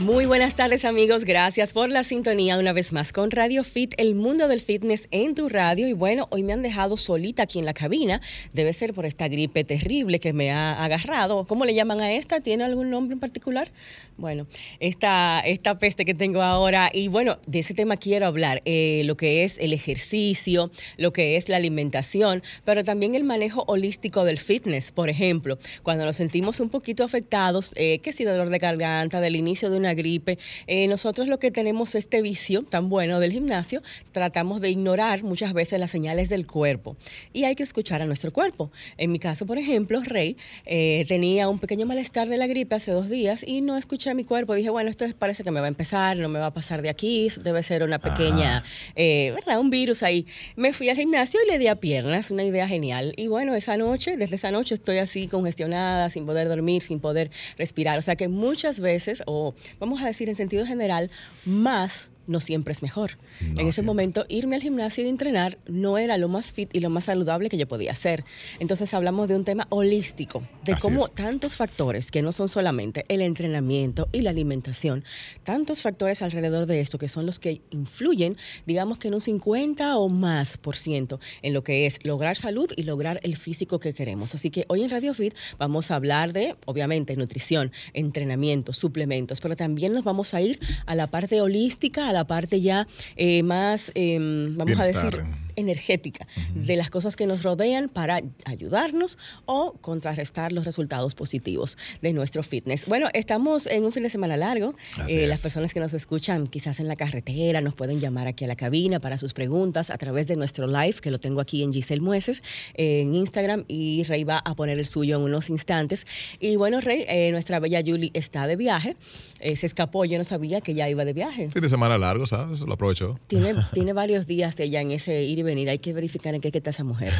Muy buenas tardes amigos, gracias por la sintonía una vez más con Radio Fit, el mundo del fitness en tu radio. Y bueno, hoy me han dejado solita aquí en la cabina, debe ser por esta gripe terrible que me ha agarrado. ¿Cómo le llaman a esta? ¿Tiene algún nombre en particular? Bueno, esta, esta peste que tengo ahora. Y bueno, de ese tema quiero hablar, eh, lo que es el ejercicio, lo que es la alimentación, pero también el manejo holístico del fitness. Por ejemplo, cuando nos sentimos un poquito afectados, eh, que si dolor de garganta, del inicio de una gripe. Eh, nosotros lo que tenemos este vicio tan bueno del gimnasio, tratamos de ignorar muchas veces las señales del cuerpo y hay que escuchar a nuestro cuerpo. En mi caso, por ejemplo, Rey eh, tenía un pequeño malestar de la gripe hace dos días y no escuché a mi cuerpo. Dije, bueno, esto parece que me va a empezar, no me va a pasar de aquí, debe ser una pequeña, eh, ¿verdad? Un virus ahí. Me fui al gimnasio y le di a piernas, una idea genial. Y bueno, esa noche, desde esa noche estoy así congestionada, sin poder dormir, sin poder respirar. O sea que muchas veces, o vamos a decir en sentido general, más no siempre es mejor. en ese momento, irme al gimnasio y entrenar no era lo más fit y lo más saludable que yo podía hacer. Entonces hablamos de un tema holístico, de cómo tantos factores, que no son solamente el entrenamiento y la alimentación, tantos factores alrededor de esto que son los que influyen, digamos que en un 50 o más por ciento en lo que es lograr salud y lograr el físico que queremos. Así que hoy en Radio Fit vamos a hablar de, obviamente, nutrición, entrenamiento, suplementos, pero también nos vamos a ir a la parte holística, a la parte ya eh, más, em, vamos a decir, energética de las cosas que nos rodean para ayudarnos o contrarrestar los resultados positivos de nuestro fitness. Bueno, estamos en un fin de semana largo. Eh, las personas que nos escuchan quizás en la carretera nos pueden llamar aquí a la cabina para sus preguntas a través de nuestro live, que lo tengo aquí en Giselle Mueces, en Instagram, y Rey va a poner el suyo en unos instantes. Y bueno, Rey, eh, nuestra bella Julie está de viaje. Eh, se escapó, yo no sabía que ya iba de viaje. Fin de semana largo, ¿sabes? Lo aprovechó. Tiene, tiene varios días ella en ese ir y venir. Hay que verificar en qué está esa mujer.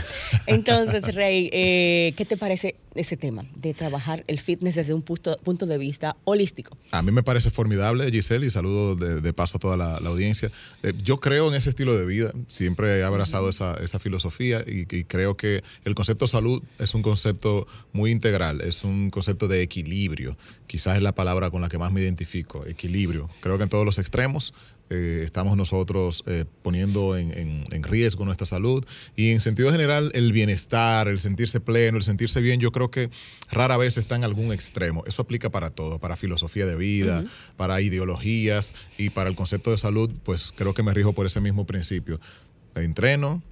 Entonces, Rey, eh, ¿qué te parece ese tema de trabajar el fitness desde un punto, punto de vista holístico? A mí me parece formidable, Giselle, y saludo de, paso a toda la, audiencia. Eh, yo creo en ese estilo de vida, siempre he abrazado esa, esa, filosofía y, y creo que el concepto salud es un concepto muy integral, es un concepto de equilibrio. Quizás es la palabra con la que más me identifico, equilibrio. Creo que en todos los extremos eh, estamos nosotros eh, poniendo en, riesgo nuestra salud y en sentido general el bienestar, el sentirse pleno, el sentirse bien, yo creo que rara vez está en algún extremo. Eso aplica para todo, para filosofía de vida, para ideologías y para el concepto de salud, pues creo que me rijo por ese mismo principio. Entreno,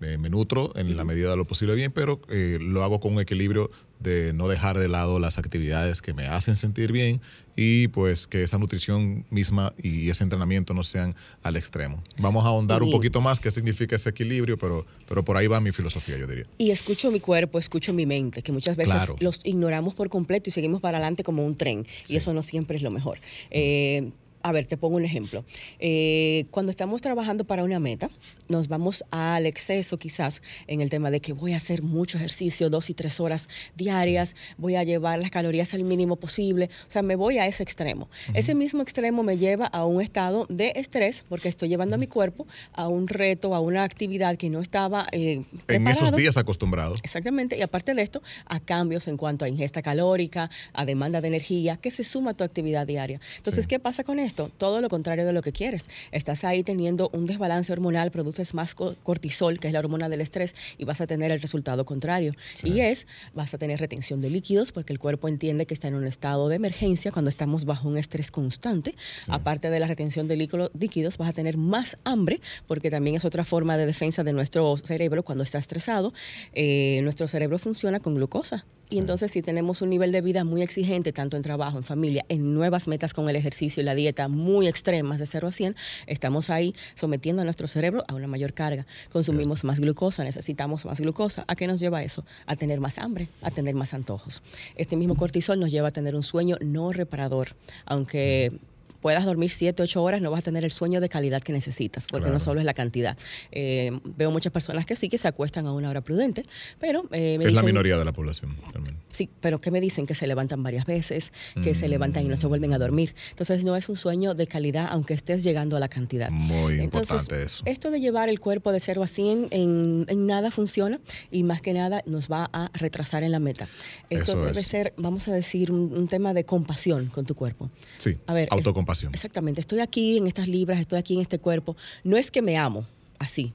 me nutro en la medida de lo posible bien, pero eh, lo hago con un equilibrio de no dejar de lado las actividades que me hacen sentir bien y pues que esa nutrición misma y ese entrenamiento no sean al extremo. Vamos a ahondar un poquito más qué significa ese equilibrio, pero, pero por ahí va mi filosofía, yo diría. Y escucho mi cuerpo, escucho mi mente, que muchas veces los ignoramos por completo y seguimos para adelante como un tren, y eso no siempre es lo mejor. Eh, a ver, te pongo un ejemplo. Eh, cuando estamos trabajando para una meta, nos vamos al exceso quizás en el tema de que voy a hacer mucho ejercicio, dos y tres horas diarias, voy a llevar las calorías al mínimo posible, o sea, me voy a ese extremo. Ese mismo extremo me lleva a un estado de estrés porque estoy llevando a mi cuerpo a un reto, a una actividad que no estaba... Eh, en esos días acostumbrados. Exactamente, y aparte de esto, a cambios en cuanto a ingesta calórica, a demanda de energía, que se suma a tu actividad diaria. Entonces, ¿qué pasa con esto? Todo lo contrario de lo que quieres. Estás ahí teniendo un desbalance hormonal, produces más cortisol, que es la hormona del estrés, y vas a tener el resultado contrario. Y es, vas a tener retención de líquidos, porque el cuerpo entiende que está en un estado de emergencia cuando estamos bajo un estrés constante. Aparte de la retención de líquidos, vas a tener más hambre, porque también es otra forma de defensa de nuestro cerebro cuando está estresado. Eh, nuestro cerebro funciona con glucosa. Y entonces si tenemos un nivel de vida muy exigente, tanto en trabajo, en familia, en nuevas metas con el ejercicio y la dieta muy extremas de 0 a 100, estamos ahí sometiendo a nuestro cerebro a una mayor carga. Consumimos más glucosa, necesitamos más glucosa. ¿A qué nos lleva eso? A tener más hambre, a tener más antojos. Este mismo cortisol nos lleva a tener un sueño no reparador, aunque puedas dormir 7, 8 horas, no vas a tener el sueño de calidad que necesitas, porque no solo es la cantidad. Eh, veo muchas personas que sí, que se acuestan a una hora prudente, pero... Eh, es la minoría de la población. También. Sí, pero ¿qué me dicen? Que se levantan varias veces, que se levantan y no se vuelven a dormir. Entonces no es un sueño de calidad, aunque estés llegando a la cantidad. Muy importante eso. Esto de llevar el cuerpo de 0 a 100 en, en, nada funciona y más que nada nos va a retrasar en la meta. Esto debe ser, vamos a decir, un, tema de compasión con tu cuerpo. Sí, a ver, autocompasión. Exactamente, estoy aquí en estas libras, estoy aquí en este cuerpo. No es que me amo así,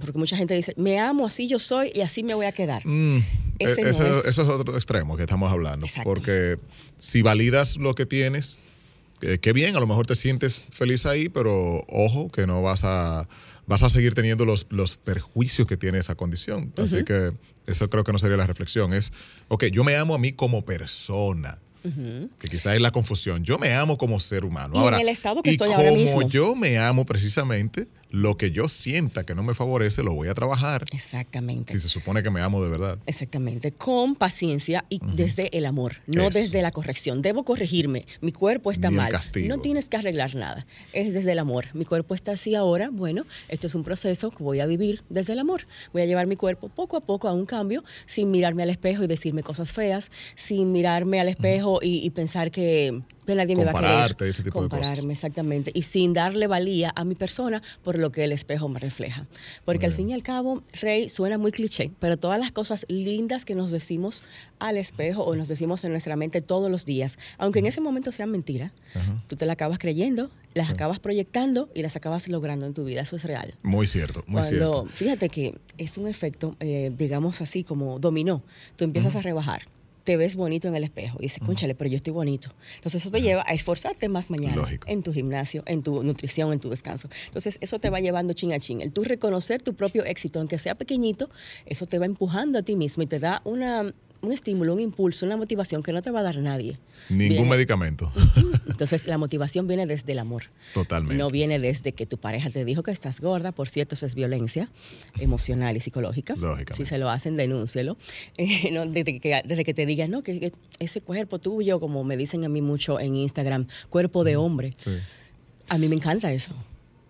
porque mucha gente dice, me amo, así yo soy y así me voy a quedar. Mm, e, eso es otro extremo que estamos hablando. Porque si validas lo que tienes, qué bien, a lo mejor te sientes feliz ahí, pero ojo que no vas a, vas a seguir teniendo los, los perjuicios que tiene esa condición. Así que eso creo que no sería la reflexión. Es, ok, yo me amo a mí como persona. Que quizás es la confusión. Yo me amo como ser humano. ahora, en el estado que y estoy como ahora mismo. yo me amo precisamente, lo que yo sienta que no me favorece lo voy a trabajar. Exactamente. Si se supone que me amo de verdad. Exactamente. Con paciencia y desde el amor, no desde la corrección. Debo corregirme. Mi cuerpo está mal. No tienes que arreglar nada. Es desde el amor. Mi cuerpo está así ahora. Bueno, esto es un proceso que voy a vivir desde el amor. Voy a llevar mi cuerpo poco a poco a un cambio sin mirarme al espejo y decirme cosas feas, sin mirarme al espejo y, pensar que, nadie me va a querer. Ese tipo Compararme, exactamente. Y sin darle valía a mi persona por lo que el espejo me refleja. Porque al fin y al cabo, Rey suena muy cliché, pero todas las cosas lindas que nos decimos al espejo o nos decimos en nuestra mente todos los días, aunque en ese momento sean mentiras, tú te la acabas creyendo, las acabas proyectando y las acabas logrando en tu vida. Eso es real. Muy cierto, muy cierto. Fíjate que es un efecto, eh, digamos así, como dominó. Tú empiezas a rebajar te ves bonito en el espejo y dices, cónchale, pero yo estoy bonito. Entonces eso te lleva a esforzarte más mañana en tu gimnasio, en tu nutrición, en tu descanso. Entonces eso te va llevando chin a chin. El tú reconocer tu propio éxito, aunque sea pequeñito, eso te va empujando a ti mismo y te da una un estímulo, un impulso, una motivación que no te va a dar nadie. Ningún medicamento. Entonces, la motivación viene desde el amor. Totalmente. No viene desde que tu pareja te dijo que estás gorda. Por cierto, eso es violencia emocional y psicológica. Lógicamente. Si se lo hacen, denúncielo. Eh, desde, que, desde, que, te digan, no, que, ese cuerpo tuyo, como me dicen a mí mucho en Instagram, cuerpo de hombre. Sí. A mí me encanta eso.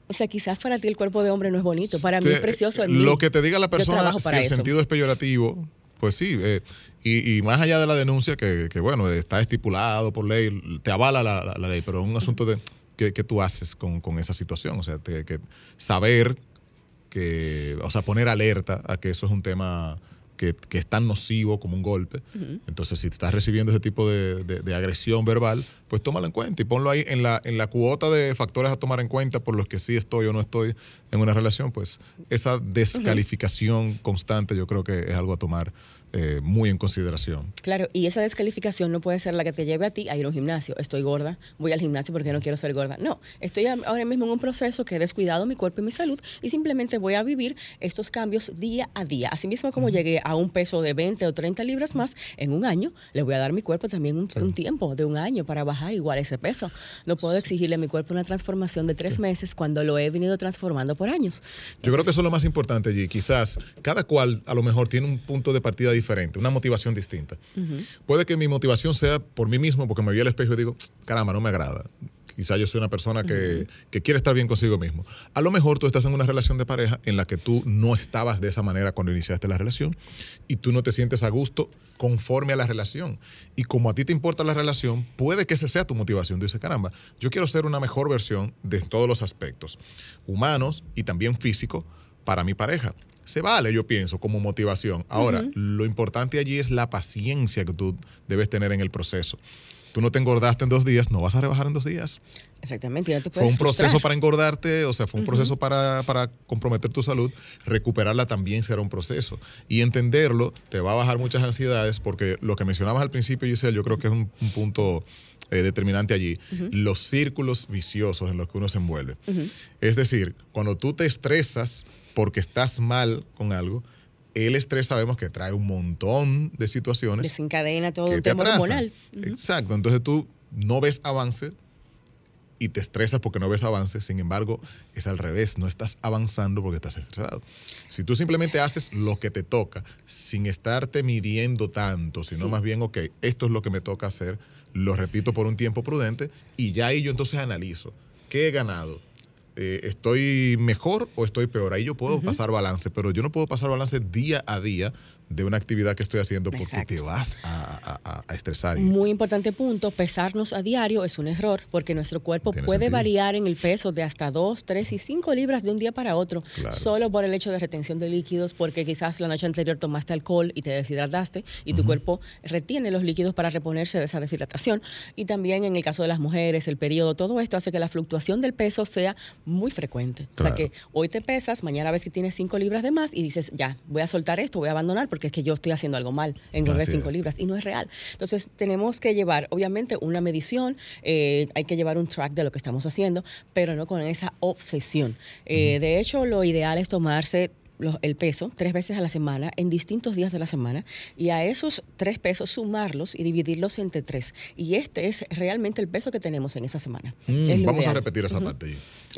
O sea, quizás para ti el cuerpo de hombre no es bonito, para mí es precioso. Lo que te diga la persona, si el sentido es peyorativo, pues sí, eh, y, más allá de la denuncia, que, bueno, está estipulado por ley, te avala la, ley, pero es un asunto de qué, tú haces con, esa situación. O sea, que saber que, o sea, poner alerta a que eso es un tema que, es tan nocivo como un golpe. Entonces, si estás recibiendo ese tipo de, agresión verbal, pues tómalo en cuenta y ponlo ahí en la, en la cuota de factores a tomar en cuenta por los que sí estoy o no estoy en una relación, pues esa descalificación constante yo creo que es algo a tomar eh, muy en consideración. Claro, y esa descalificación no puede ser la que te lleve a ti a ir a un gimnasio. Estoy gorda, voy al gimnasio porque no quiero ser gorda. No, estoy ahora mismo en un proceso que he descuidado mi cuerpo y mi salud y simplemente voy a vivir estos cambios día a día. Asimismo, como llegué a un peso de 20 o 30 libras más en un año, le voy a dar a mi cuerpo también un, tiempo de un año para bajar igual ese peso. No puedo exigirle a mi cuerpo una transformación de tres meses cuando lo he venido transformando por años. Yo creo que eso es lo más importante allí. Quizás cada cual a lo mejor tiene un punto de partida diferente diferente, una motivación distinta. Puede que mi motivación sea por mí mismo, porque me vi al espejo y digo, caramba, no me agrada. Quizá yo soy una persona que, quiere estar bien consigo mismo. A lo mejor tú estás en una relación de pareja en la que tú no estabas de esa manera cuando iniciaste la relación y tú no te sientes a gusto conforme a la relación. Y como a ti te importa la relación, puede que esa sea tu motivación. Tú dices, caramba, yo quiero ser una mejor versión de todos los aspectos, humanos y también físicos, para mi pareja se vale, yo pienso, como motivación. Ahora, lo importante allí es la paciencia que tú debes tener en el proceso. Tú no te engordaste en dos días, no vas a rebajar en dos días. Exactamente. fue un proceso para engordarte, o sea, fue un proceso para, para, comprometer tu salud. Recuperarla también será un proceso. Y entenderlo te va a bajar muchas ansiedades, porque lo que mencionabas al principio, Giselle, yo creo que es un, punto eh, determinante allí. Los círculos viciosos en los que uno se envuelve. Es decir, cuando tú te estresas porque estás mal con algo, el estrés sabemos que trae un montón de situaciones. Desencadena todo el tema hormonal. Exacto. Entonces tú no ves avance y te estresas porque no ves avances. Sin embargo, es al revés, no estás avanzando porque estás estresado. Si tú simplemente haces lo que te toca sin estarte midiendo tanto, sino más bien, ok, esto es lo que me toca hacer, lo repito por un tiempo prudente y ya ahí yo entonces analizo qué he ganado, eh, estoy mejor o estoy peor. Ahí yo puedo pasar balance, pero yo no puedo pasar balance día a día de una actividad que estoy haciendo porque te vas a, estresar. Muy importante punto, pesarnos a diario es un error porque nuestro cuerpo puede variar en el peso de hasta 2, 3 y 5 libras de un día para otro, solo por el hecho de retención de líquidos, porque quizás la noche anterior tomaste alcohol y te deshidrataste y tu cuerpo retiene los líquidos para reponerse de esa deshidratación. Y también en el caso de las mujeres, el periodo, todo esto hace que la fluctuación del peso sea muy frecuente. O sea que hoy te pesas, mañana ves que tienes 5 libras de más y dices, ya, voy a soltar esto, voy a abandonar porque es que yo estoy haciendo algo mal, engordé 5 libras y no es real. Entonces tenemos que llevar, obviamente, una medición, eh, hay que llevar un track de lo que estamos haciendo, pero no con esa obsesión. Eh, de hecho, lo ideal es tomarse el peso tres veces a la semana en distintos días de la semana y a esos tres pesos sumarlos y dividirlos entre tres. Y este es realmente el peso que tenemos en esa semana. Mm, vamos a repetir esa parte.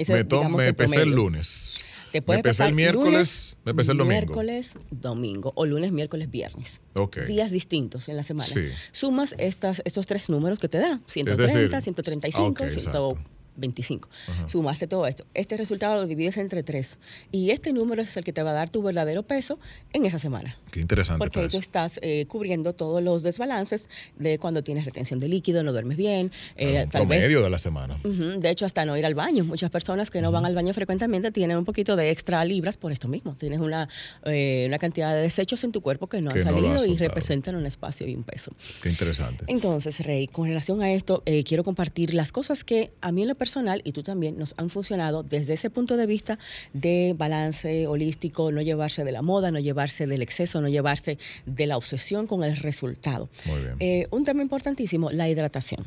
me, me pesé el lunes. Te puede me el miércoles, me el domingo. Miércoles, domingo o lunes, miércoles, viernes. Días distintos en la semana. Sumas estas, estos tres números que te da, 130, 135, 140. 25. Sumaste todo esto. Este resultado lo divides entre tres. Y este número es el que te va a dar tu verdadero peso en esa semana. Qué interesante. Porque tú estás eh, cubriendo todos los desbalances de cuando tienes retención de líquido, no duermes bien. Eh, tal promedio de la semana. de hecho, hasta no ir al baño. Muchas personas que no van al baño frecuentemente tienen un poquito de extra libras por esto mismo. Tienes una, eh, una cantidad de desechos en tu cuerpo que no han salido y representan un espacio y un peso. Qué interesante. Entonces, Rey, con relación a esto, eh, quiero compartir las cosas que a mí en la personal y tú también nos han funcionado desde ese punto de vista de balance holístico, no llevarse de la moda, no llevarse del exceso, no llevarse de la obsesión con el resultado. Muy bien. Eh, un tema importantísimo, la hidratación.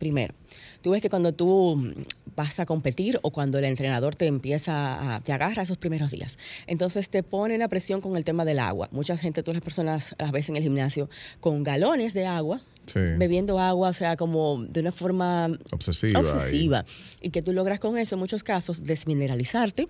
Primero, tú ves que cuando tú vas a competir o cuando el entrenador te empieza a, te agarra esos primeros días. Entonces te ponen a presión con el tema del agua. Mucha gente, todas las personas las ves en el gimnasio con galones de agua bebiendo agua, o sea, como de una forma obsesiva. obsesiva. Y que tú logras con eso, en muchos casos, desmineralizarte,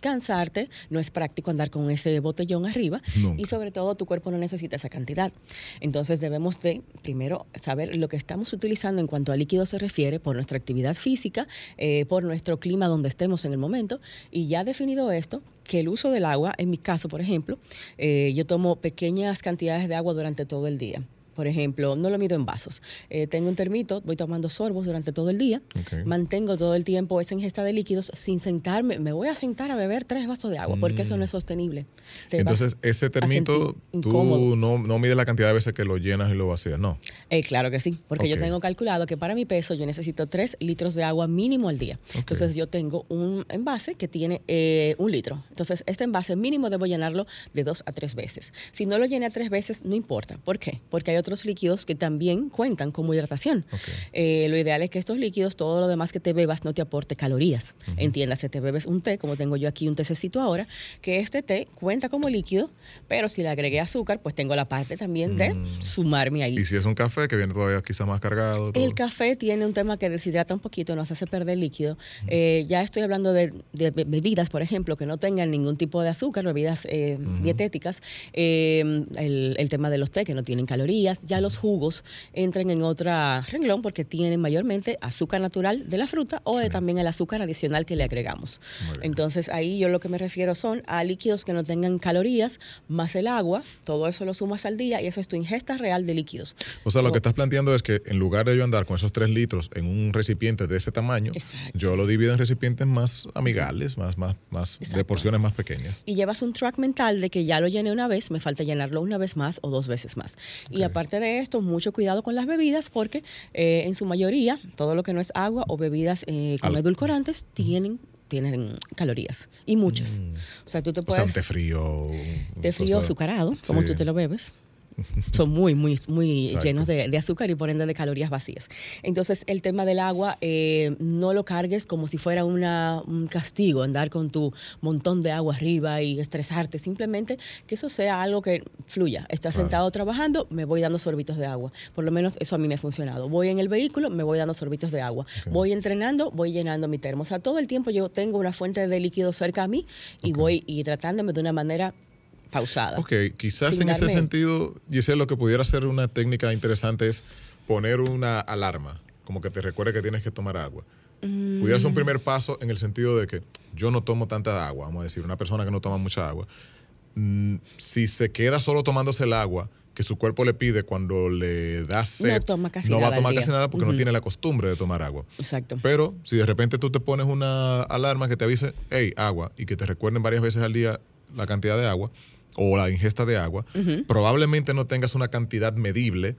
cansarte, no es práctico andar con ese botellón arriba y sobre todo tu cuerpo no necesita esa cantidad. Entonces debemos de primero saber lo que estamos utilizando en cuanto a líquido se refiere por nuestra actividad física, eh, por nuestro clima donde estemos en el momento y ya definido esto, que el uso del agua, en mi caso por ejemplo, eh, yo tomo pequeñas cantidades de agua durante todo el día por ejemplo, no lo mido en vasos. Eh, tengo un termito, voy tomando sorbos durante todo el día, mantengo todo el tiempo esa ingesta de líquidos sin sentarme, me voy a sentar a beber tres vasos de agua, porque eso no es mm. sostenible. Entonces, ese termito, tú no, no mides la cantidad de veces que lo llenas y lo vacías, ¿no? Eh, claro que sí, porque yo tengo calculado que para mi peso yo necesito tres litros de agua mínimo al día. Entonces, yo tengo un envase que tiene eh, un litro. Entonces, este envase mínimo debo llenarlo de dos a tres veces. Si no lo llené a tres veces, no importa. ¿Por qué? Porque hay otros otros líquidos que también cuentan como hidratación. Eh, lo ideal es que estos líquidos, todo lo demás que te bebas, no te aporte calorías. Entiéndase, te bebes un té, como tengo yo aquí un tececito ahora, que este té cuenta como líquido, pero si le agregué azúcar, pues tengo la parte también de mm. sumarme ahí. Y si es un café que viene todavía quizá más cargado. El café tiene un tema que deshidrata un poquito, nos hace perder líquido. Eh, ya estoy hablando de, bebidas, por ejemplo, que no tengan ningún tipo de azúcar, bebidas eh, dietéticas. El, el tema de los té que no tienen calorías ya los jugos entran en otro renglón porque tienen mayormente azúcar natural de la fruta o también el azúcar adicional que le agregamos. Entonces ahí yo lo que me refiero son a líquidos que no tengan calorías más el agua, todo eso lo sumas al día y esa es tu ingesta real de líquidos. O sea, lo que estás planteando es que en lugar de yo andar con esos tres litros en un recipiente de ese tamaño, yo lo divido en recipientes más amigables, más, más, más de porciones más pequeñas. Y llevas un track mental de que ya lo llené una vez, me falta llenarlo una vez más o dos veces más. Y aparte de esto, mucho cuidado con las bebidas porque eh, en su mayoría todo lo que no es agua o bebidas eh, con edulcorantes tienen tienen calorías y muchas. Mm. O sea, tú te puedes... O sea, un té frío. Té frío azucarado, como tú te lo bebes. Son muy, muy, muy llenos de, azúcar y por ende de calorías vacías. Entonces, el tema del agua, eh, no lo cargues como si fuera una, un castigo, andar con tu montón de agua arriba y estresarte. Simplemente que eso sea algo que fluya. Estás sentado trabajando, me voy dando sorbitos de agua. Por lo menos eso a mí me ha funcionado. Voy en el vehículo, me voy dando sorbitos de agua. Voy entrenando, voy llenando mi termo. O sea, todo el tiempo yo tengo una fuente de líquido cerca a mí y voy y tratándome de una manera pausada. Ok, quizás en ese sentido, Giselle, lo que pudiera ser una técnica interesante es poner una alarma, como que te recuerde que tienes que tomar agua. Pudiera ser un mm. primer paso en el sentido de que yo no tomo tanta agua, vamos a decir, una persona que no toma mucha agua. Mm, si se queda solo tomándose el agua, que su cuerpo le pide cuando le da sed, no, va a tomar casi nada porque no tiene la costumbre de tomar agua. Exacto. Pero si de repente tú te pones una alarma que te avise, hey, agua, y que te recuerden varias veces al día la cantidad de agua, o la ingesta de agua, probablemente no tengas una cantidad medible,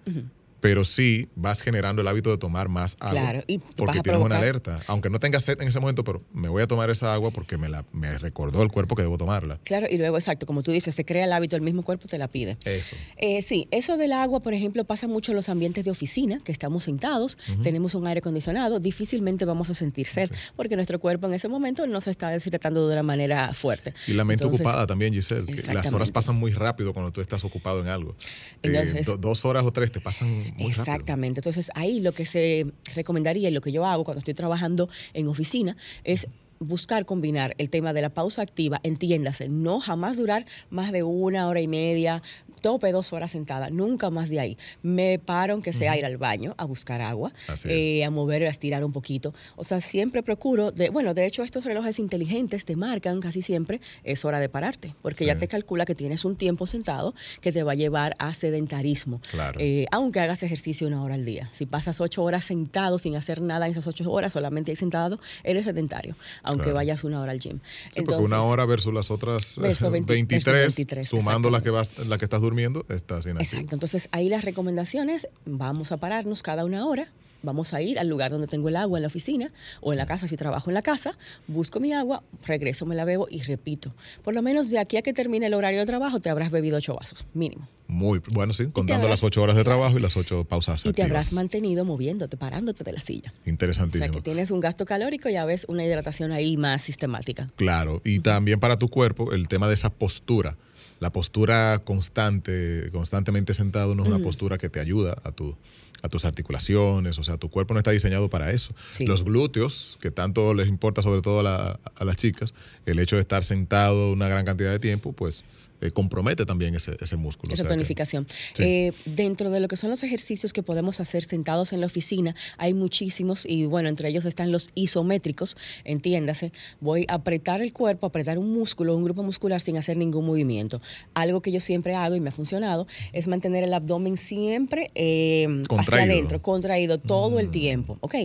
pero sí vas generando el hábito de tomar más agua. Claro, y porque tienes una alerta. Aunque no tengas sed en ese momento, pero me voy a tomar esa agua porque me, la, me recordó el cuerpo que debo tomarla. Claro, y luego, exacto, como tú dices, se crea el hábito, el mismo cuerpo te la pide. Eso. Eh, sí, eso del agua, por ejemplo, pasa mucho en los ambientes de oficina, que estamos sentados, tenemos un aire acondicionado, difícilmente vamos a sentir sed, porque nuestro cuerpo en ese momento no se está deshidratando de una manera fuerte. Y la mente ocupada también, Giselle. las horas pasan muy rápido cuando tú estás ocupado en algo. Eh, dos horas o tres te pasan Exactamente. Entonces ahí lo que se recomendaría y lo que yo hago cuando estoy trabajando en oficina es buscar combinar el tema de la pausa activa, entiéndase, no jamás durar más de una hora y media, tope dos horas sentada, nunca más de ahí. Me paro, aunque sea ir al baño, a buscar agua, eh, a mover, a estirar un poquito. O sea, siempre procuro, de, bueno, de hecho estos relojes inteligentes te marcan casi siempre, es hora de pararte, porque ya te calcula que tienes un tiempo sentado que te va a llevar a sedentarismo. Claro. Eh, aunque hagas ejercicio una hora al día. Si pasas ocho horas sentado sin hacer nada en esas ocho horas, solamente ahí sentado, eres sedentario, aunque vayas una hora al gym. porque una hora versus las otras 23, sumando la que, vas, la que estás durmiendo, estás inactivo. Exacto. Entonces, ahí las recomendaciones, vamos a pararnos cada una hora vamos a ir al lugar donde tengo el agua en la oficina o en la casa si trabajo en la casa, busco mi agua, regreso, me la bebo y repito. Por lo menos de aquí a que termine el horario de trabajo te habrás bebido ocho vasos, mínimo. Muy bueno, sí, contando las ocho horas de trabajo y las ocho pausas. Y te habrás mantenido moviéndote, parándote de la silla. Interesantísimo. O sea que tienes un gasto calórico y ya ves una hidratación ahí más sistemática. Claro, y también para tu cuerpo el tema de esa postura la postura constante, constantemente sentado, no es una postura que te ayuda a tu a tus articulaciones, o sea, tu cuerpo no está diseñado para eso. Los glúteos, que tanto les importa sobre todo a, a, las chicas, el hecho de estar sentado una gran cantidad de tiempo, pues eh, compromete también ese, ese músculo. Esa tonificación. Eh, dentro de lo que son los ejercicios que podemos hacer sentados en la oficina, hay muchísimos y bueno, entre ellos están los isométricos, entiéndase, voy a apretar el cuerpo, apretar un músculo, un grupo muscular sin hacer ningún movimiento. Algo que yo siempre hago y me ha funcionado es mantener el abdomen siempre eh, hacia adentro, contraído todo el mm. tiempo. ¿Ok?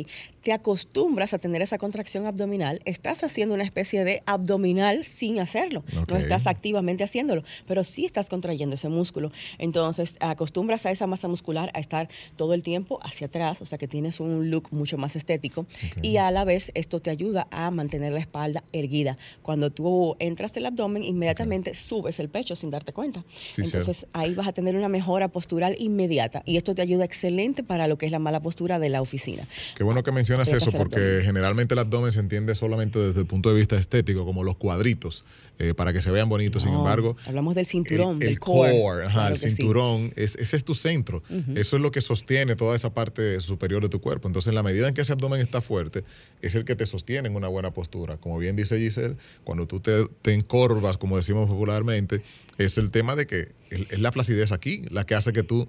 Te acostumbras a tener esa contracción abdominal, estás haciendo una especie de abdominal sin hacerlo, no estás activamente haciéndolo pero sí estás contrayendo ese músculo. Entonces, acostumbras a esa masa muscular a estar todo el tiempo hacia atrás, o sea que tienes un look mucho más estético y a la vez esto te ayuda a mantener la espalda erguida. Cuando tú entras el abdomen, inmediatamente subes el pecho sin darte cuenta. Entonces, ahí vas a tener una mejora postural inmediata y esto te ayuda excelente para lo que es la mala postura de la oficina. Qué bueno que mencionas eso porque generalmente el abdomen se entiende solamente desde el punto de vista estético, como los cuadritos, eh, para que se vean bonitos. Sin embargo, Hablamos del cinturón, el, del core. el cinturón, ese es tu centro. Eso es lo que sostiene toda esa parte superior de tu cuerpo. Entonces, en la medida en que ese abdomen está fuerte, es el que te sostiene en una buena postura. Como bien dice Giselle, cuando tú te, te encorvas, como decimos popularmente, es el tema de que es la flacidez aquí la que hace que tú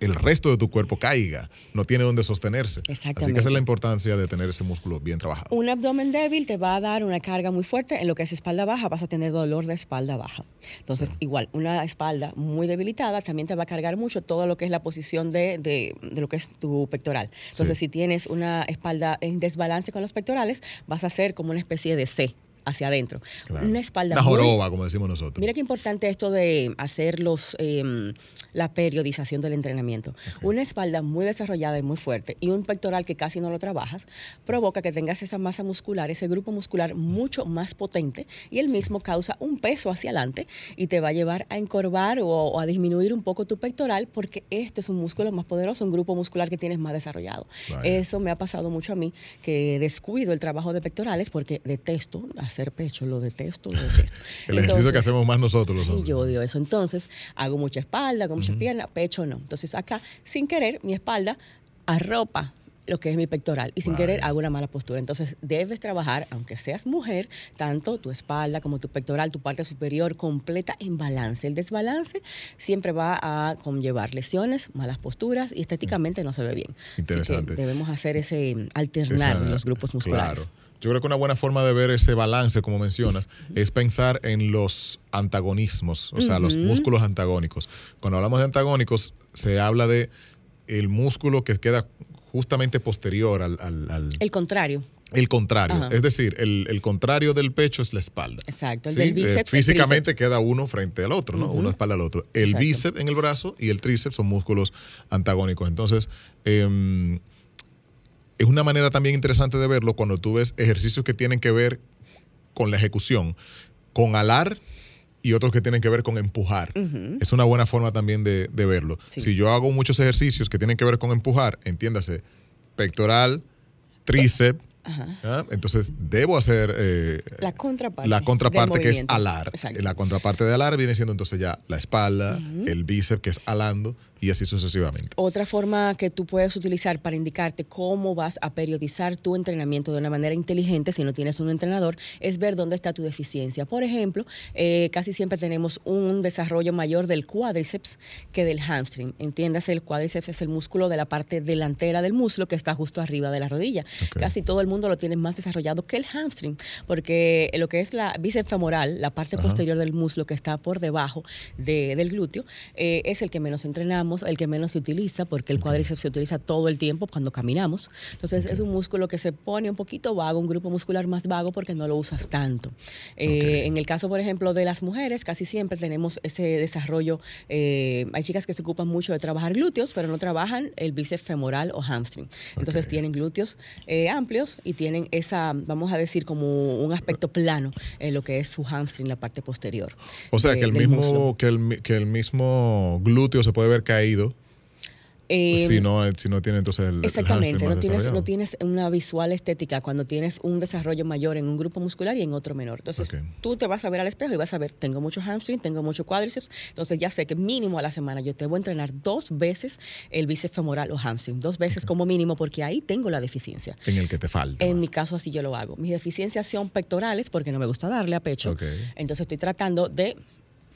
el resto de tu cuerpo caiga, no tiene donde sostenerse. Así que esa es la importancia de tener ese músculo bien trabajado. Un abdomen débil te va a dar una carga muy fuerte en lo que es espalda baja, vas a tener dolor de espalda baja. Entonces, igual, una espalda muy debilitada también te va a cargar mucho todo lo que es la posición de, de, lo que es tu pectoral. Entonces, si tienes una espalda en desbalance con los pectorales, vas a hacer como una especie de C hacia adentro. Claro. Una espalda Una muy- joroba, como decimos nosotros. Mira qué importante esto de hacer los, eh, la periodización del entrenamiento. Una espalda muy desarrollada y muy fuerte y un pectoral que casi no lo trabajas provoca que tengas esa masa muscular, ese grupo muscular mucho más potente y el mismo causa un peso hacia adelante y te va a llevar a encorvar o, o a disminuir un poco tu pectoral porque este es un músculo más poderoso, un grupo muscular que tienes más desarrollado. Vaya. Eso me ha pasado mucho a mí, que descuido el trabajo de pectorales porque detesto hacer pecho, lo detesto, lo detesto. El ejercicio que hacemos más nosotros los y yo odio eso. Entonces, hago mucha espalda, hago mucha pierna, pecho no. Entonces, acá, sin querer, mi espalda arropa lo que es mi pectoral y sin querer hago una mala postura. Entonces, debes trabajar, aunque seas mujer, tanto tu espalda como tu pectoral, tu parte superior completa en balance. El desbalance siempre va a conllevar lesiones, malas posturas y estéticamente no se ve bien. Así que Interesante. debemos hacer ese alternar Esa- los grupos musculares. Claro. Yo creo que una buena forma de ver ese balance, como mencionas, es pensar en los antagonismos, o sea, los músculos antagónicos. Cuando hablamos de antagónicos, se habla de el músculo que queda justamente posterior al, al- al- El contrario. el contrario. Ajá. Es decir, el, el contrario del pecho es la espalda. Exacto, el ¿Sí? del Eh, bíceps, el físicamente queda uno frente al otro, ¿no? Uno espalda al otro. El Exacto. bíceps en el brazo y el tríceps son músculos antagónicos. Entonces, em, es una manera también interesante de verlo cuando tú ves ejercicios que tienen que ver con la ejecución, con alar y otros que tienen que ver con empujar. Es una buena forma también de, de verlo. Sí. Si yo hago muchos ejercicios que tienen que ver con empujar, entiéndase, pectoral, tríceps. ¿ah? entonces debo hacer eh, La contraparte. la contraparte que es alar. Exacto. La contraparte de alar viene siendo entonces ya la espalda, el bíceps que es alando y así sucesivamente. Otra forma que tú puedes utilizar para indicarte cómo vas a periodizar tu entrenamiento de una manera inteligente si no tienes un entrenador es ver dónde está tu deficiencia. Por ejemplo, eh, casi siempre tenemos un desarrollo mayor del cuádriceps que del hamstring. Entiéndase, el cuádriceps es el músculo de la parte delantera del muslo que está justo arriba de la rodilla. Casi todo el mundo lo tiene más desarrollado que el hamstring, porque lo que es la bíceps femoral, la parte Ajá. posterior del muslo que está por debajo de- del glúteo, eh, es el que menos entrenamos, el que menos se utiliza, porque el cuádriceps se utiliza todo el tiempo cuando caminamos. Entonces es un músculo que se pone un poquito vago, un grupo muscular más vago porque no lo usas tanto. Eh. En el caso, por ejemplo, de las mujeres, casi siempre tenemos ese desarrollo. eh, hay chicas que se ocupan mucho de trabajar glúteos, pero no trabajan el bíceps femoral o hamstring. Entonces Ok. tienen glúteos eh, amplios y tienen esa, vamos a decir, como un aspecto plano en lo que es su hamstring, la parte posterior. O sea que el del mismo muslo. que el, que el mismo glúteo se puede ver caído Eh, si no si no tiene entonces el Exactamente, no tienes, no tienes una visual estética cuando tienes un desarrollo mayor en un grupo muscular y en otro menor. Entonces, tú te vas a ver al espejo y vas a ver, tengo mucho hamstring, tengo mucho cuádriceps, entonces ya sé que mínimo a la semana yo te voy a entrenar dos veces el bíceps femoral o hamstring, dos veces como mínimo porque ahí tengo la deficiencia. en el que te falta. En más. mi caso así yo lo hago. Mis deficiencias son pectorales porque no me gusta darle a pecho. Entonces estoy tratando de,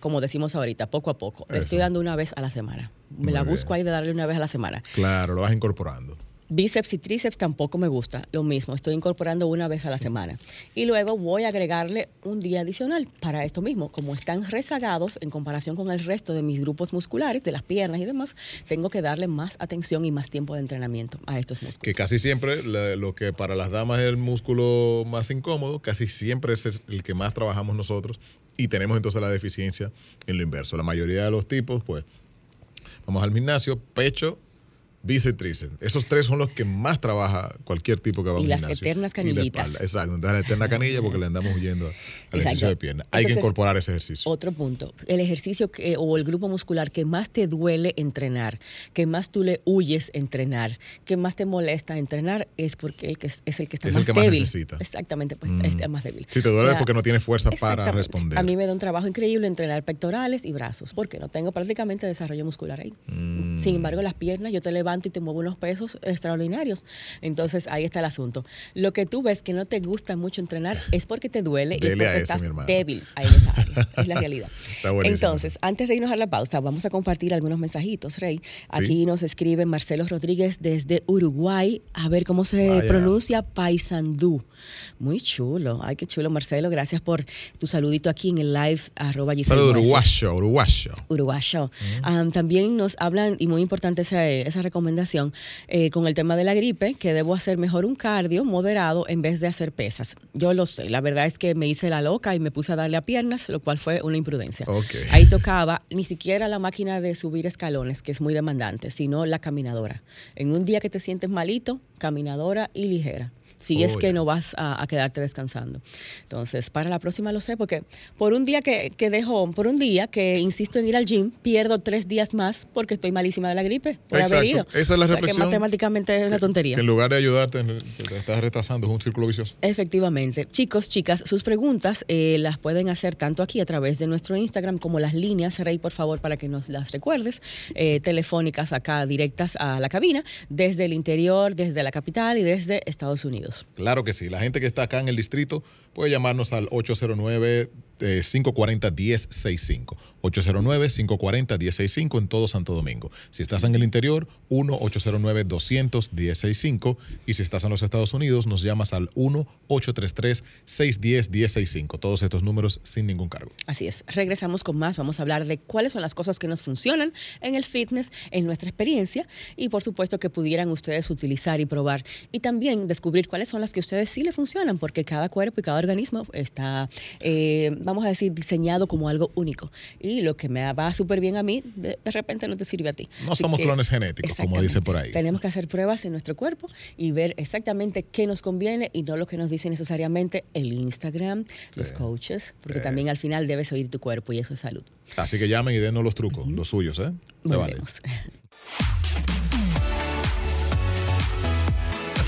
como decimos ahorita, poco a poco. Le estoy dando una vez a la semana. Me Muy la bien. busco ahí de darle una vez a la semana. Claro, lo vas incorporando. Bíceps y tríceps tampoco me gusta, lo mismo, estoy incorporando una vez a la semana. Y luego voy a agregarle un día adicional para esto mismo. Como están rezagados en comparación con el resto de mis grupos musculares, de las piernas y demás, tengo que darle más atención y más tiempo de entrenamiento a estos músculos. Que casi siempre lo que para las damas es el músculo más incómodo, casi siempre es el que más trabajamos nosotros y tenemos entonces la deficiencia en lo inverso. La mayoría de los tipos, pues, vamos al gimnasio, pecho, bíceps, tríceps. Esos tres son los que más trabaja cualquier tipo que va a un Y las eternas la canillitas. Exacto, entonces la eterna canilla porque le andamos huyendo al ejercicio de pierna. Hay que incorporar ese ejercicio. Otro punto, el ejercicio que, o el grupo muscular que más te duele entrenar, que más tú le huyes entrenar, que más te molesta entrenar, es porque el que es, es el que está Es el que más necesita. Exactamente, pues Mm. es más débil. Si te duele O es porque no tienes fuerza para responder. A mí me da un trabajo increíble entrenar pectorales y brazos, porque no tengo prácticamente desarrollo muscular ahí. Mm. Sin embargo, las piernas, yo te levanto y te muevo unos pesos extraordinarios. Entonces, ahí está el asunto. Lo que tú ves que no te gusta mucho entrenar es porque te duele y es porque estás débil ahí en esa área. Es la realidad. Está. Entonces, antes de irnos a la pausa, vamos a compartir algunos mensajitos, Rey. Aquí nos escribe Marcelo Rodríguez desde Uruguay. A ver cómo se Vaya. pronuncia Paisandú. Muy chulo. Ay, qué chulo, Marcelo. Gracias por tu saludito aquí en el live arroba Nueces. uruguayo, uruguayo. Uruguayo. Am, también nos hablan, y muy importante esa, esa recomendación recomendación eh, con el tema de la gripe, que debo hacer mejor un cardio moderado en vez de hacer pesas. Yo lo sé, la verdad es que me hice la loca y me puse a darle a piernas, lo cual fue una imprudencia. Ahí tocaba ni siquiera la máquina de subir escalones, que es muy demandante, sino la caminadora. En un día que te sientes malito, caminadora y ligera. Si es Oh, que ya. no vas a, a quedarte descansando. Entonces, para la próxima lo sé, porque por un día que, que dejo, por un día que insisto en ir al gym, pierdo tres días más porque estoy malísima de la gripe por Exacto. haber ido. Esa es la O sea, reflexión. Que matemáticamente es una tontería. Que en lugar de ayudarte, te estás retrasando, es un círculo vicioso. Efectivamente. Chicos, chicas, sus preguntas eh, las pueden hacer tanto aquí a través de nuestro Instagram como las líneas, Rey, por favor, para que nos las recuerdes, eh, telefónicas acá directas a la cabina, desde el interior, desde la capital y desde Estados Unidos. Claro que sí. La gente que está acá en el distrito puede llamarnos al 809 eh, 540-1065. 809-540-1065 en todo Santo Domingo. Si estás en el interior, 1-809-200-1065. Y si estás en los Estados Unidos, nos llamas al 1-833-610-1065. Todos estos números sin ningún cargo. Así es. Regresamos con más. Vamos a hablar de cuáles son las cosas que nos funcionan en el fitness, en nuestra experiencia y por supuesto que pudieran ustedes utilizar y probar y también descubrir cuáles son las que a ustedes sí le funcionan porque cada cuerpo y cada organismo está, eh, vamos a decir, diseñado como algo único. Y lo que me va súper bien a mí, de, de repente no te sirve a ti. No Así somos que- clones genéticos, como dice por ahí. Tenemos que hacer pruebas en nuestro cuerpo y ver exactamente qué nos conviene y no lo que nos dice necesariamente el Instagram, los Sí. coaches, porque Eso. también al final debes oír tu cuerpo y eso es salud. Así que llamen y denos los trucos, los suyos, ¿eh? Se vale.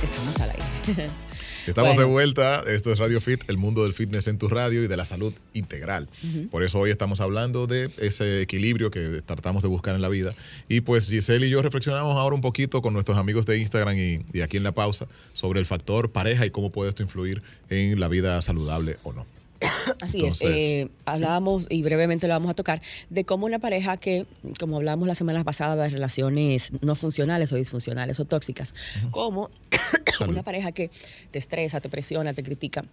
Estamos al aire. Estamos Bueno. de vuelta. Esto es Radio Fit, el mundo del fitness en tu radio y de la salud integral. Por eso hoy estamos hablando de ese equilibrio que tratamos de buscar en la vida. Y pues Giselle y yo reflexionamos ahora un poquito con nuestros amigos de Instagram y, y aquí en la pausa sobre el factor pareja y cómo puede esto influir en la vida saludable o no. Así Entonces, es. Eh, hablábamos, y brevemente lo vamos a tocar, de cómo una pareja que, como hablamos la semana pasada, de relaciones no funcionales o disfuncionales o tóxicas, como Salud. una pareja que te estresa, te presiona, te critica.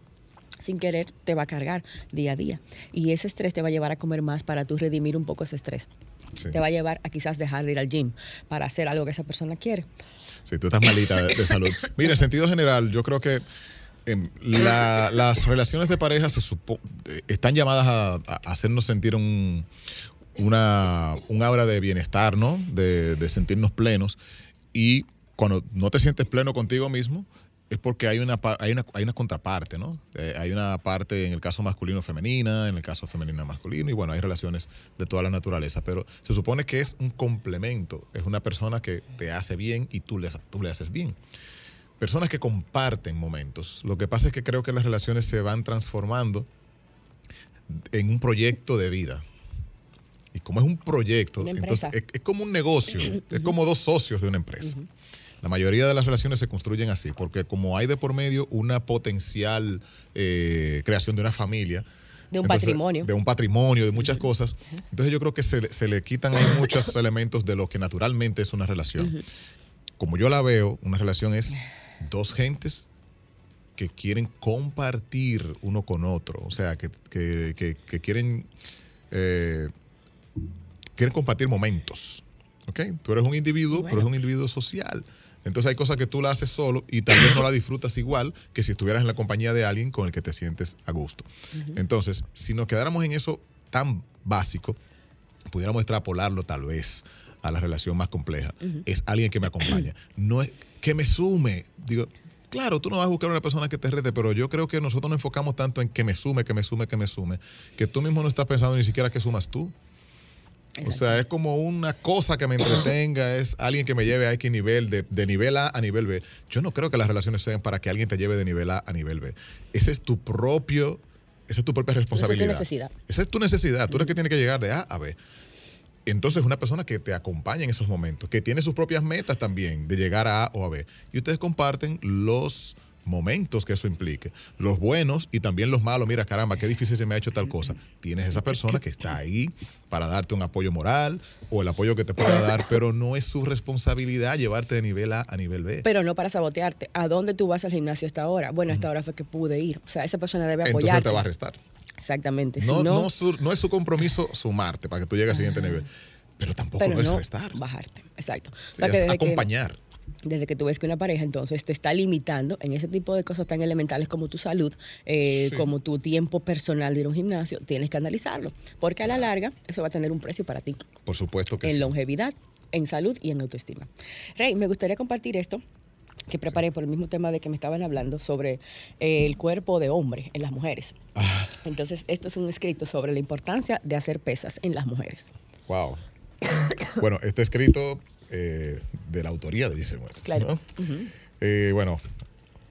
Sin querer, te va a cargar día a día. Y ese estrés te va a llevar a comer más para tú redimir un poco ese estrés. Sí. Te va a llevar a quizás dejar de ir al gym para hacer algo que esa persona quiere. Si tú estás malita de, de salud. Mira, en sentido general, yo creo que em, la- las relaciones de pareja se supo- eh, están llamadas a, a hacernos sentir un, una, un aura de bienestar, ¿no? De, de sentirnos plenos. Y cuando no te sientes pleno contigo mismo, es porque hay una, hay una, hay una contraparte, ¿no? Eh, hay una parte en el caso masculino-femenina, en el caso femenino-masculino, y bueno, hay relaciones de toda la naturaleza, pero se supone que es un complemento, es una persona que te hace bien y tú le, tú le haces bien. Personas que comparten momentos. Lo que pasa es que creo que las relaciones se van transformando en un proyecto de vida. Y como es un proyecto, entonces es como un negocio, es como dos socios de una empresa. La mayoría de las relaciones se construyen así, porque como hay de por medio una potencial eh, creación de una familia, De un patrimonio. De un patrimonio, de muchas cosas. Entonces yo creo que se, le- se le quitan ahí muchos elementos de lo que naturalmente es una relación. Como yo la veo, una relación es dos gentes que quieren compartir uno con otro, o sea, que, que- que- que quieren, eh, quieren compartir momentos. ¿ok? Tú eres un individuo, pero Bueno. es un individuo social. Entonces hay cosas que tú la haces solo y tal vez no la disfrutas igual que si estuvieras en la compañía de alguien con el que te sientes a gusto. Entonces, si nos quedáramos en eso tan básico, pudiéramos extrapolarlo tal vez a la relación más compleja. Es alguien que me acompaña. No es que me sume. Digo, claro, tú no vas a buscar una persona que te rete, pero yo creo que nosotros nos enfocamos tanto en que me sume, que me sume, que me sume, que tú mismo no estás pensando ni siquiera que sumas tú. O sea, es como una cosa que me entretenga, es alguien que me lleve a X nivel, de, de nivel A a nivel B. Yo no creo que las relaciones sean para que alguien te lleve de nivel A a nivel B. Ese es tu propio, esa es tu propia responsabilidad. necesidad. Esa es tu necesidad. Tú eres que tiene que llegar de A a B. Entonces, una persona que te acompaña en esos momentos, que tiene sus propias metas también de llegar a A o a B. Y ustedes comparten los momentos que eso implique, los buenos y también los malos. Mira, caramba, qué difícil se me ha hecho tal cosa. Tienes esa persona que está ahí para darte un apoyo moral o el apoyo que te pueda dar, pero no es su responsabilidad llevarte de nivel A a nivel B. Pero no para sabotearte. ¿A dónde tú vas al gimnasio a esta hora? Bueno, a esta hora fue que pude ir. O sea, esa persona debe Entonces apoyarte. te va a restar. Exactamente. No, si no, su- no es su compromiso sumarte para que tú llegues al siguiente nivel, pero tampoco pero no es restar. bajarte. Exacto. O sea, que acompañar. Desde que tú ves que una pareja entonces te está limitando en ese tipo de cosas tan elementales como tu salud, eh, como tu tiempo personal de ir a un gimnasio, tienes que analizarlo, porque a la larga eso va a tener un precio para ti. Por supuesto que en sí. En longevidad, en salud y en autoestima. Rey, me gustaría compartir esto que preparé por el mismo tema de que me estaban hablando sobre eh, el cuerpo de hombre en las mujeres. Ah. Entonces, esto es un escrito sobre la importancia de hacer pesas en las mujeres. Wow. bueno, este escrito eh, de la autoría de Giselle Claro. Eh, bueno,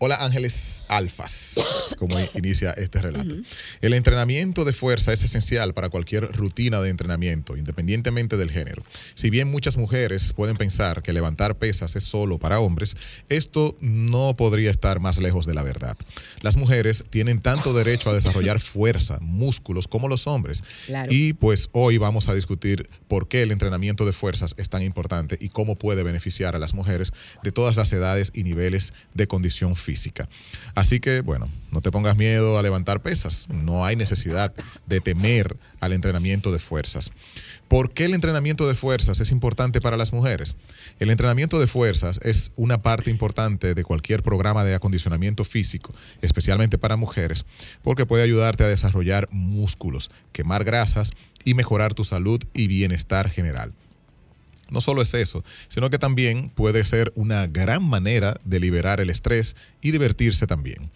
Hola Ángeles Alfas, como inicia este relato. El entrenamiento de fuerza es esencial para cualquier rutina de entrenamiento, independientemente del género. Si bien muchas mujeres pueden pensar que levantar pesas es solo para hombres, esto no podría estar más lejos de la verdad. Las mujeres tienen tanto derecho a desarrollar fuerza, músculos, como los hombres. Y pues hoy vamos a discutir por qué el entrenamiento de fuerzas es tan importante y cómo puede beneficiar a las mujeres de todas las edades y niveles de condición física física. Así que, bueno, no te pongas miedo a levantar pesas. No hay necesidad de temer al entrenamiento de fuerzas. ¿Por qué el entrenamiento de fuerzas es importante para las mujeres? El entrenamiento de fuerzas es una parte importante de cualquier programa de acondicionamiento físico, especialmente para mujeres, porque puede ayudarte a desarrollar músculos, quemar grasas y mejorar tu salud y bienestar general. No solo es eso, sino que también puede ser una gran manera de liberar el estrés y divertirse también.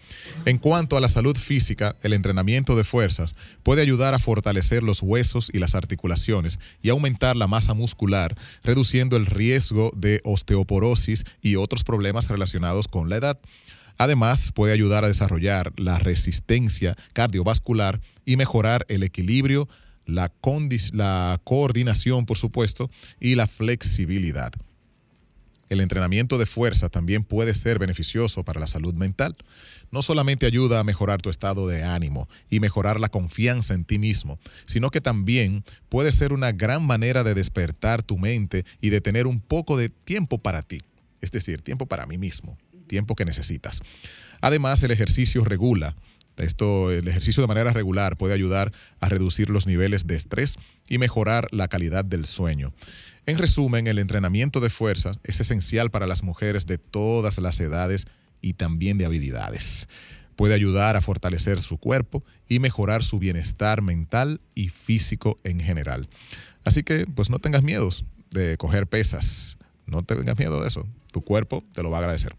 En cuanto a la salud física, el entrenamiento de fuerzas puede ayudar a fortalecer los huesos y las articulaciones y aumentar la masa muscular, reduciendo el riesgo de osteoporosis y otros problemas relacionados con la edad. Además, puede ayudar a desarrollar la resistencia cardiovascular y mejorar el equilibrio, la, la coordinación, por supuesto, y la flexibilidad. El entrenamiento de fuerza también puede ser beneficioso para la salud mental. No solamente ayuda a mejorar tu estado de ánimo y mejorar la confianza en ti mismo, sino que también puede ser una gran manera de despertar tu mente y de tener un poco de tiempo para ti, es decir, tiempo para mí mismo, tiempo que necesitas. Además, el ejercicio regula esto, el ejercicio de manera regular puede ayudar a reducir los niveles de estrés y mejorar la calidad del sueño. En resumen, el entrenamiento de fuerza es esencial para las mujeres de todas las edades y también de habilidades. Puede ayudar a fortalecer su cuerpo y mejorar su bienestar mental y físico en general. Así que, pues no tengas miedos de coger pesas. No tengas miedo de eso. Tu cuerpo te lo va a agradecer.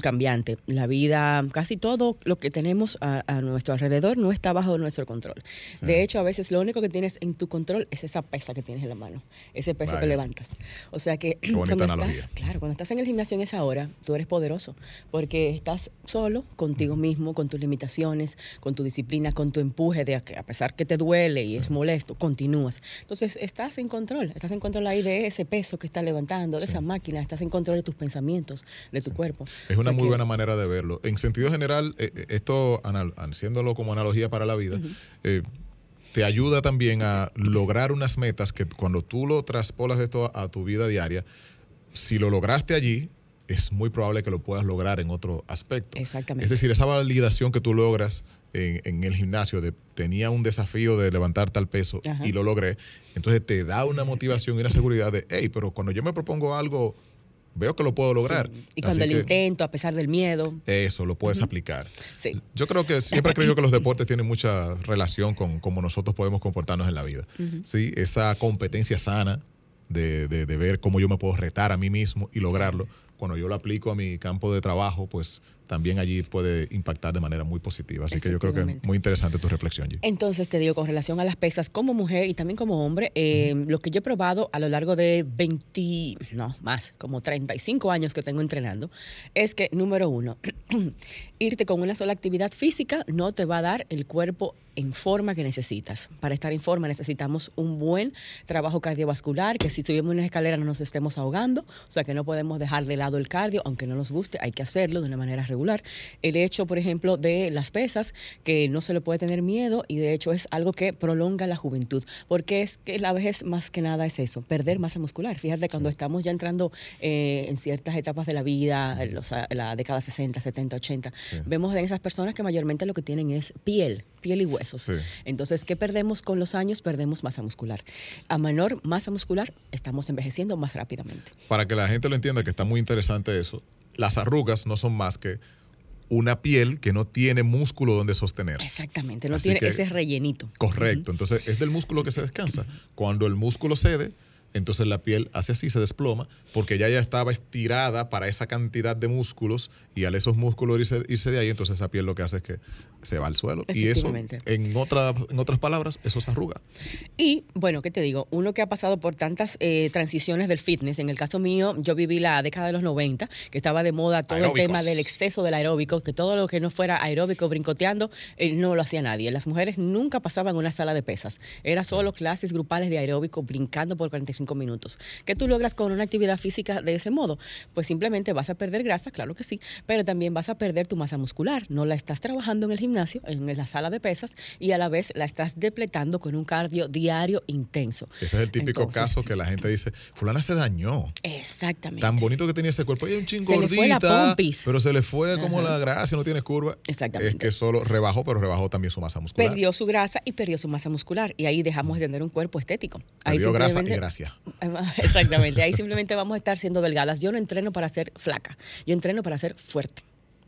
Cambiante. La vida, casi todo lo que tenemos a, nuestro alrededor no está bajo nuestro control. De hecho, a veces lo único que tienes en tu control es esa pesa que tienes en la mano, ese peso que levantas. O sea que cuando estás, claro, cuando estás en el gimnasio en esa hora, tú eres poderoso porque estás solo contigo mismo, con tus limitaciones, con tu disciplina, con tu empuje de a pesar que te duele y es molesto, continúas. Entonces, estás en control, estás en control ahí de ese peso que estás levantando, de esa máquina, estás en control de tus pensamientos, de tu cuerpo. Es una muy buena manera de verlo. En sentido general, eh, eh, esto, haciéndolo como analogía para la vida, eh, te ayuda también a lograr unas metas que cuando tú lo traspolas esto a, tu vida diaria, si lo lograste allí, es muy probable que lo puedas lograr en otro aspecto. Exactamente. Es decir, esa validación que tú logras en, el gimnasio de tenía un desafío de levantar tal peso y lo logré, entonces te da una motivación y una seguridad de, hey, pero cuando yo me propongo algo veo que lo puedo lograr. Y cuando lo intento, a pesar del miedo. Eso, lo puedes aplicar. Sí. Yo creo que siempre he creído que los deportes tienen mucha relación con cómo nosotros podemos comportarnos en la vida. ¿sí? Esa competencia sana de, de, de, ver cómo yo me puedo retar a mí mismo y lograrlo. Cuando yo lo aplico a mi campo de trabajo, pues también allí puede impactar de manera muy positiva. Así que yo creo que es muy interesante tu reflexión, G. Entonces te digo, con relación a las pesas, como mujer y también como hombre, eh, lo que yo he probado a lo largo de 20, no, más, como 35 años que tengo entrenando, es que, número uno, irte con una sola actividad física no te va a dar el cuerpo en forma que necesitas. Para estar en forma necesitamos un buen trabajo cardiovascular, que si subimos una escalera no nos estemos ahogando, o sea que no podemos dejar de lado el cardio, aunque no nos guste, hay que hacerlo de una manera regular regular. El hecho, por ejemplo, de las pesas, que no se le puede tener miedo y de hecho es algo que prolonga la juventud, porque es que la vejez más que nada es eso, perder masa muscular. Fíjate, cuando estamos ya entrando eh, en ciertas etapas de la vida, los, la década 60, 70, 80, vemos en esas personas que mayormente lo que tienen es piel, piel y huesos. Entonces, ¿qué perdemos con los años? Perdemos masa muscular. A menor masa muscular, estamos envejeciendo más rápidamente. Para que la gente lo entienda, que está muy interesante eso, las arrugas no son más que una piel que no tiene músculo donde sostenerse. Exactamente, no tiene ese rellenito. Correcto, entonces es del músculo que se descansa. Cuando el músculo cede, entonces la piel hace así, se desploma, porque ya ya estaba estirada para esa cantidad de músculos y al esos músculos irse, irse de ahí, entonces esa piel lo que hace es que se va al suelo. Y eso, en, otra, en otras palabras, eso se arruga. Y bueno, ¿qué te digo? Uno que ha pasado por tantas eh, transiciones del fitness, en el caso mío, yo viví la década de los 90, que estaba de moda todo el tema del exceso del aeróbico, que todo lo que no fuera aeróbico, brincoteando, eh, no lo hacía nadie. Las mujeres nunca pasaban una sala de pesas. Era solo clases grupales de aeróbico brincando por 45 minutos. ¿Qué tú logras con una actividad física de ese modo? Pues simplemente vas a perder grasa, claro que sí, pero también vas a perder tu masa muscular. No la estás trabajando en el gimnasio, en la sala de pesas, y a la vez la estás depletando con un cardio diario intenso. Ese es el típico caso que la gente dice, fulana se dañó. Exactamente. Tan bonito que tenía ese cuerpo. Hay un chingo gordita, pero se le fue como la grasa, no tiene curva. Exactamente. Es que solo rebajó, pero rebajó también su masa muscular. Perdió su grasa y perdió su masa muscular. Y ahí dejamos de tener un cuerpo estético. Perdió grasa y gracia. Exactamente. Ahí simplemente vamos a estar siendo delgadas. Yo no entreno para ser flaca. Yo entreno para ser fuerte.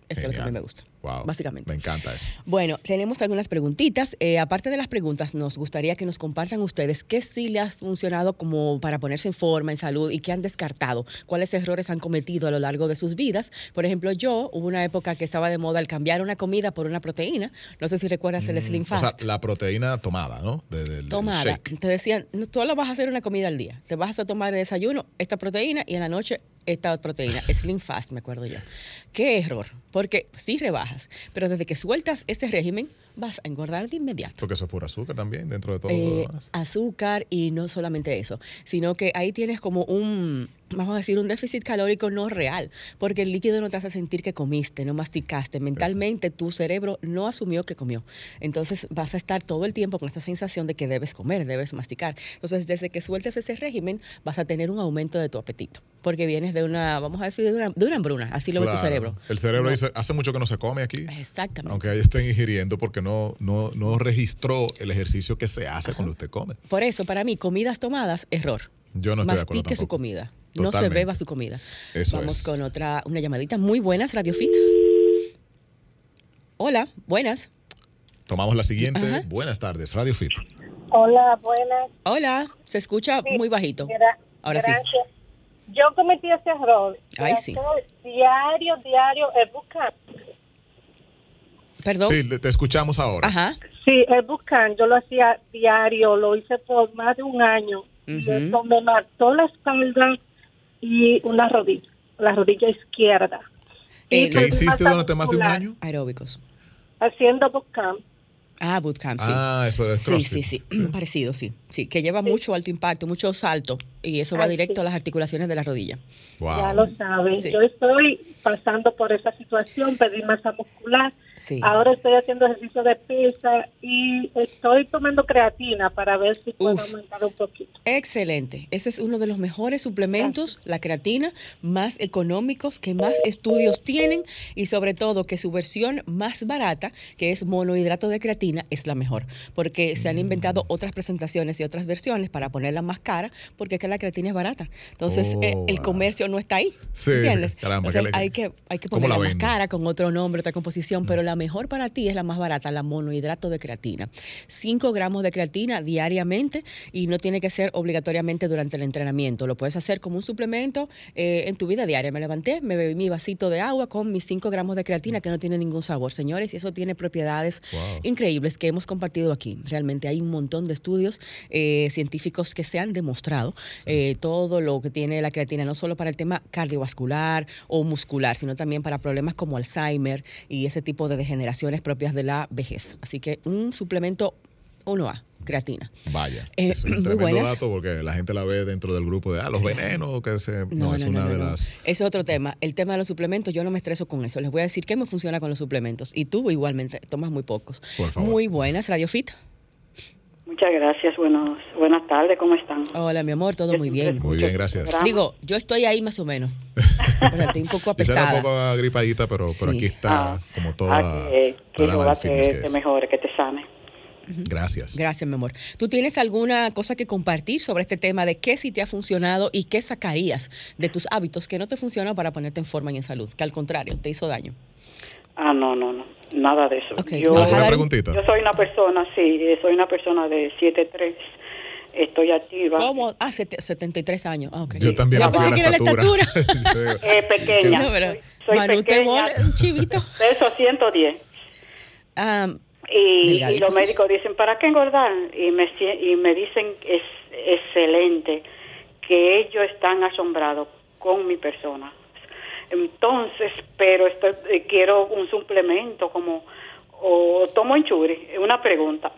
Eso es lo que a mí me gusta. Wow, básicamente. Me encanta eso. Bueno, tenemos algunas preguntitas. Eh, aparte de las preguntas, nos gustaría que nos compartan ustedes qué sí le ha funcionado como para ponerse en forma, en salud y qué han descartado, cuáles errores han cometido a lo largo de sus vidas. Por ejemplo, yo hubo una época que estaba de moda el cambiar una comida por una proteína. No sé si recuerdas el mm, Slim Fast. O sea, la proteína tomada, ¿no? tomada. Te decían, tú solo vas a hacer una comida al día. Te vas a tomar de desayuno esta proteína y en la noche esta proteína, Slim Fast, me acuerdo yo. Qué error, porque sí pero desde que sueltas ese régimen vas a engordar de inmediato. Porque eso es puro azúcar también, dentro de todo eh, Azúcar y no solamente eso, sino que ahí tienes como un, vamos a decir, un déficit calórico no real, porque el líquido no te hace sentir que comiste, no masticaste. Mentalmente tu cerebro no asumió que comió. Entonces vas a estar todo el tiempo con esta sensación de que debes comer, debes masticar. Entonces desde que sueltes ese régimen vas a tener un aumento de tu apetito, porque vienes de una, vamos a decir, de una, de una hambruna, así lo ve tu cerebro. El cerebro dice, hace mucho que no se come aquí. Exactamente. Aunque ahí estén ingiriendo porque no, no, no registró el ejercicio que se hace cuando usted come. Por eso, para mí, comidas tomadas, error. Yo no estoy de acuerdo. su comida. No se beba su comida. Vamos con otra, una llamadita. Muy buenas, Radio Fit. Hola, buenas. Tomamos la siguiente. Buenas tardes, Radio Fit. Hola, buenas. Hola, se escucha muy bajito. Ahora sí. Yo cometí ese error. Ay, sí. Diario, diario, es buscar. Perdón. Sí, te escuchamos ahora. Ajá. Sí, es buscar. Yo lo hacía diario, lo hice por más de un año. Me mató la espalda y una rodilla, la rodilla izquierda. ¿Qué hiciste durante más de un año? Aeróbicos. Haciendo bootcamp. Ah, bootcamp, sí. Ah, eso es Sí, sí, sí. Parecido, sí. Sí, que lleva mucho alto impacto, mucho salto y eso va directo a las articulaciones de la rodilla. Ya lo sabes. Yo estoy pasando por esa situación, pedí masa muscular. Ahora estoy haciendo ejercicio de pesa y estoy tomando creatina para ver si puedo aumentar un poquito. Excelente. Ese es uno de los mejores suplementos, la creatina, más económicos, que más estudios tienen y sobre todo que su versión más barata, que es monohidrato de creatina, es la mejor. Porque se han inventado mm. otras presentaciones y otras versiones para ponerla más cara, porque es que la creatina es barata. Entonces, eh, el oh, comercio no está ahí. Sí, ¿Entiendes? hay, que, hay que ponerla más cara, con otro nombre, otra composición, pero la mejor para ti es la más barata, la monohidrato de creatina. 5 gramos de creatina diariamente y no tiene que ser obligatoriamente durante el entrenamiento. Lo puedes hacer como un suplemento eh, en tu vida diaria. Me levanté, me bebí mi vasito de agua con mis 5 gramos de creatina que no tiene ningún sabor. Señores, y eso tiene propiedades increíbles que hemos compartido aquí. Realmente hay un montón de estudios eh, científicos que se han demostrado eh, todo lo que tiene la creatina, no solo para el tema cardiovascular o muscular, sino también para problemas como Alzheimer y ese tipo de degeneraciones propias de la vejez. Así que un suplemento 1A creatina. Vaya, eh, es un tremendo dato porque la gente la ve dentro del grupo de ah, los venenos, que se, no, es una de las... Es otro tema. El tema de los suplementos, yo no me estreso con eso. Les voy a decir qué me funciona con los suplementos. Y tú igualmente tomas muy pocos. Por favor. Muy buenas, Radio Fit. Muchas gracias, buenos, buenas tardes, ¿cómo están? Hola, mi amor, todo muy bien. Muy bien, gracias. Digo, yo estoy ahí más o menos. estoy un poco apestada. un poco gripadita, pero, pero aquí está ah, como toda... Ah, que, que, que, te mejore, que te sane. Gracias. Gracias, mi amor. ¿Tú tienes alguna cosa que compartir sobre este tema de qué sí te ha funcionado y qué sacarías de tus hábitos que no te funcionan para ponerte en forma y en salud? Que al contrario, te hizo daño. Ah, no, no, no. Nada de eso. Yo, ¿Alguna preguntita? Yo soy una persona, sí, soy una persona de 7'3". Estoy activa. ¿Cómo? Ah, 73 años. Ah, okay. Yo también. Yo pensé que era la estatura. eh, pequeña. No, pero, soy, Manu, pequeña. un chivito. Peso 110. Um, y, los médicos dicen, ¿para qué engordar? Y me, y me dicen, es excelente, que ellos están asombrados con mi persona. Entonces, pero estoy, eh, quiero un suplemento como o tomo enchuri? Es una pregunta.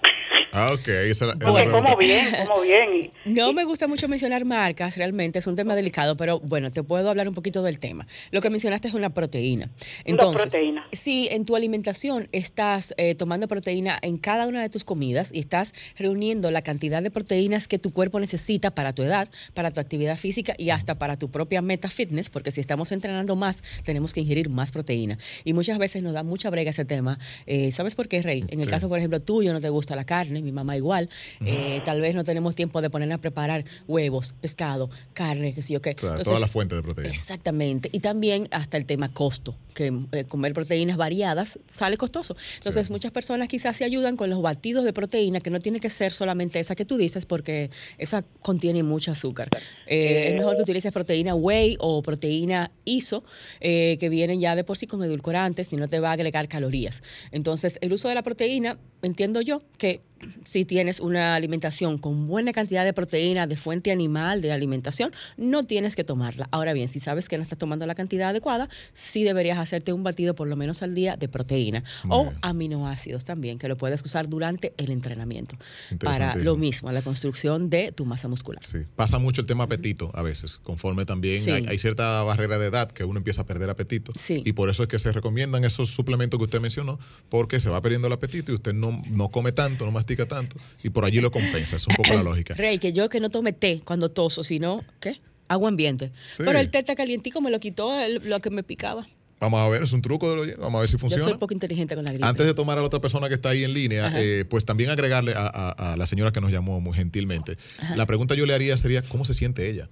Ah, ok. Esa, como bien, como bien. No me gusta mucho mencionar marcas, realmente es un tema delicado, pero bueno, te puedo hablar un poquito del tema. Lo que mencionaste es una proteína. Entonces, proteína. si en tu alimentación estás eh, tomando proteína en cada una de tus comidas y estás reuniendo la cantidad de proteínas que tu cuerpo necesita para tu edad, para tu actividad física y hasta para tu propia meta fitness, porque si estamos entrenando más, tenemos que ingerir más proteína. Y muchas veces nos da mucha brega ese tema. Eh, ¿Sabes por qué, Rey? En el caso, por ejemplo, tuyo no te gusta la carne, mi mamá igual. Eh, tal vez no tenemos tiempo de poner a preparar huevos, pescado, carne, qué sé yo qué. Claro, todas las fuentes de proteína. Exactamente. Y también hasta el tema costo, que eh, comer proteínas variadas sale costoso. Entonces, muchas personas quizás se ayudan con los batidos de proteína, que no tiene que ser solamente esa que tú dices, porque esa contiene mucho azúcar. Eh, es mejor que utilices proteína whey o proteína ISO, que vienen ya de por sí con edulcorantes y no te va a agregar calorías. Entonces, el uso de la proteína, entiendo yo que si tienes una alimentación con buena cantidad de proteína de fuente animal de alimentación, no tienes que tomarla. Ahora bien, si sabes que no estás tomando la cantidad adecuada, sí deberías hacerte un batido por lo menos al día de proteína o aminoácidos también, que lo puedes usar durante el entrenamiento para lo mismo, la construcción de tu masa muscular. Sí, pasa mucho el tema apetito a veces, conforme también hay, cierta barrera de edad que uno empieza a perder apetito y por eso es que se recomiendan esos suplementos que usted mencionó, porque se va perdiendo el apetito y usted no, no come tanto, no mastica tanto y por allí lo compensa. Es un poco la lógica. Rey, que yo que no tome té cuando toso, sino, ¿qué? Agua ambiente. Pero el té está calientico me lo quitó lo que me picaba. Vamos a ver, es un truco de lo Vamos a ver si funciona. Yo soy poco inteligente con la gripe. Antes de tomar a la otra persona que está ahí en línea, eh, pues también agregarle a, la señora que nos llamó muy gentilmente. La pregunta yo le haría sería, ¿cómo se siente ella?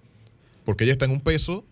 Porque ella está en un peso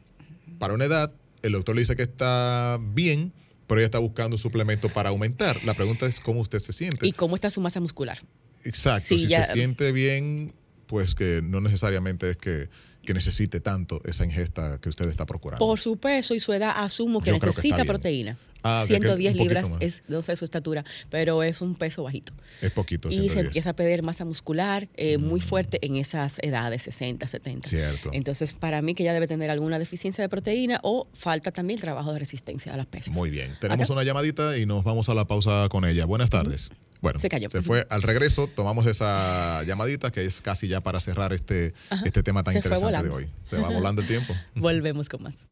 para una edad, el doctor le dice que está bien, pero ella está buscando un suplemento para aumentar. La pregunta es cómo usted se siente. ¿Y cómo está su masa muscular? Exacto, si se siente bien, pues que no necesariamente es que, necesite tanto esa ingesta que usted está procurando. Por su peso y su edad, asumo que necesita proteína. 110 ah, libras es, no sé su estatura, pero es un peso bajito. Es poquito. Y se empieza a pedir masa muscular eh, muy mm. fuerte en esas edades, 60, 70. Cierto. Entonces, para mí que ya debe tener alguna deficiencia de proteína o falta también trabajo de resistencia a las pesas. Muy bien. Tenemos una llamadita y nos vamos a la pausa con ella. Buenas tardes. Bueno, se, fue al regreso, tomamos esa llamadita que es casi ya para cerrar este, este tema tan interesante de hoy. Se va volando el tiempo. Volvemos con más.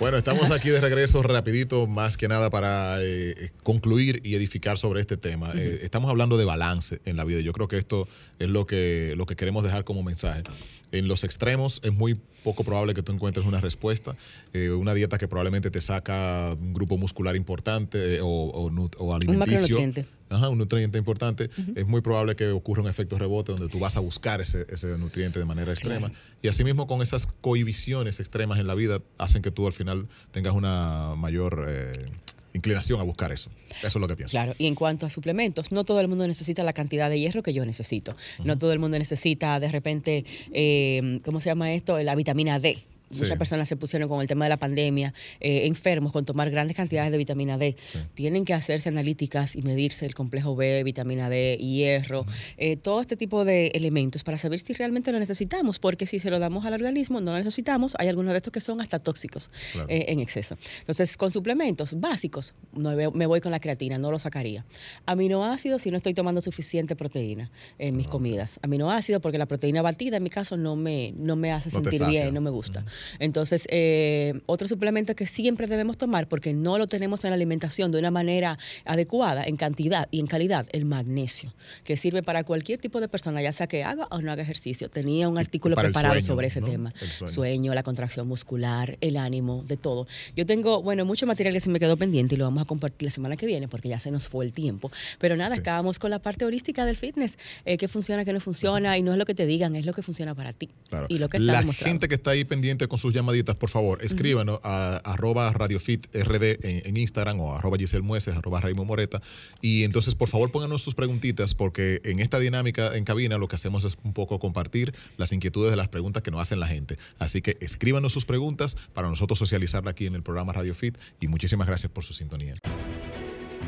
Bueno, estamos aquí de regreso rapidito, más que nada para eh, concluir y edificar sobre este tema. Eh, estamos hablando de balance en la vida. Yo creo que esto es lo que, lo que queremos dejar como mensaje. En los extremos es muy poco probable que tú encuentres una respuesta. Eh, una dieta que probablemente te saca un grupo muscular importante o, o, alimenticio. Un. Ajá, un nutriente importante. Es muy probable que ocurra un efecto rebote donde tú vas a buscar ese, ese nutriente de manera extrema. Y asimismo con esas cohibiciones extremas en la vida hacen que tú al final tengas una mayor... Eh, inclinación a buscar eso. Eso es lo que pienso. Claro, y en cuanto a suplementos, no todo el mundo necesita la cantidad de hierro que yo necesito. No todo el mundo necesita de repente, eh, ¿cómo se llama esto? La vitamina D muchas personas se pusieron con el tema de la pandemia, eh, enfermos con tomar grandes cantidades de vitamina D. Tienen que hacerse analíticas y medirse el complejo B, vitamina D, hierro, eh, todo este tipo de elementos para saber si realmente lo necesitamos, porque si se lo damos al organismo, no lo necesitamos. Hay algunos de estos que son hasta tóxicos eh, en exceso. Entonces, con suplementos básicos, no me voy con la creatina, no lo sacaría. Aminoácidos si no estoy tomando suficiente proteína en mis comidas. Aminoácidos porque la proteína batida en mi caso no me, no me hace sentir bien, no me gusta. Entonces, eh, otro suplemento que siempre debemos tomar porque no lo tenemos en la alimentación de una manera adecuada en cantidad y en calidad, el magnesio, que sirve para cualquier tipo de persona, ya sea que haga o no haga ejercicio. Tenía un artículo preparado sobre ese tema. sueño. la contracción muscular, el ánimo, de todo. Yo tengo, bueno, mucho material que se me quedó pendiente y lo vamos a compartir la semana que viene porque ya se nos fue el tiempo. Pero nada, acabamos con la parte holística del fitness, eh, qué funciona, qué no funciona, y no es lo que te digan, es lo que funciona para ti. Y lo que La gente que está ahí pendiente con sus llamaditas, por favor, escríbanos a arroba radiofitrd en, en, Instagram o arroba Giselle Mueces, arroba Raymond Moreta. Y entonces, por favor, pónganos sus preguntitas, porque en esta dinámica en cabina lo que hacemos es un poco compartir las inquietudes de las preguntas que nos hacen la gente. Así que escríbanos sus preguntas para nosotros socializarla aquí en el programa Radio Fit y muchísimas gracias por su sintonía.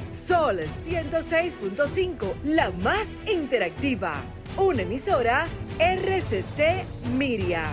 Sol 106.5, la más interactiva. Una emisora RCC Miria.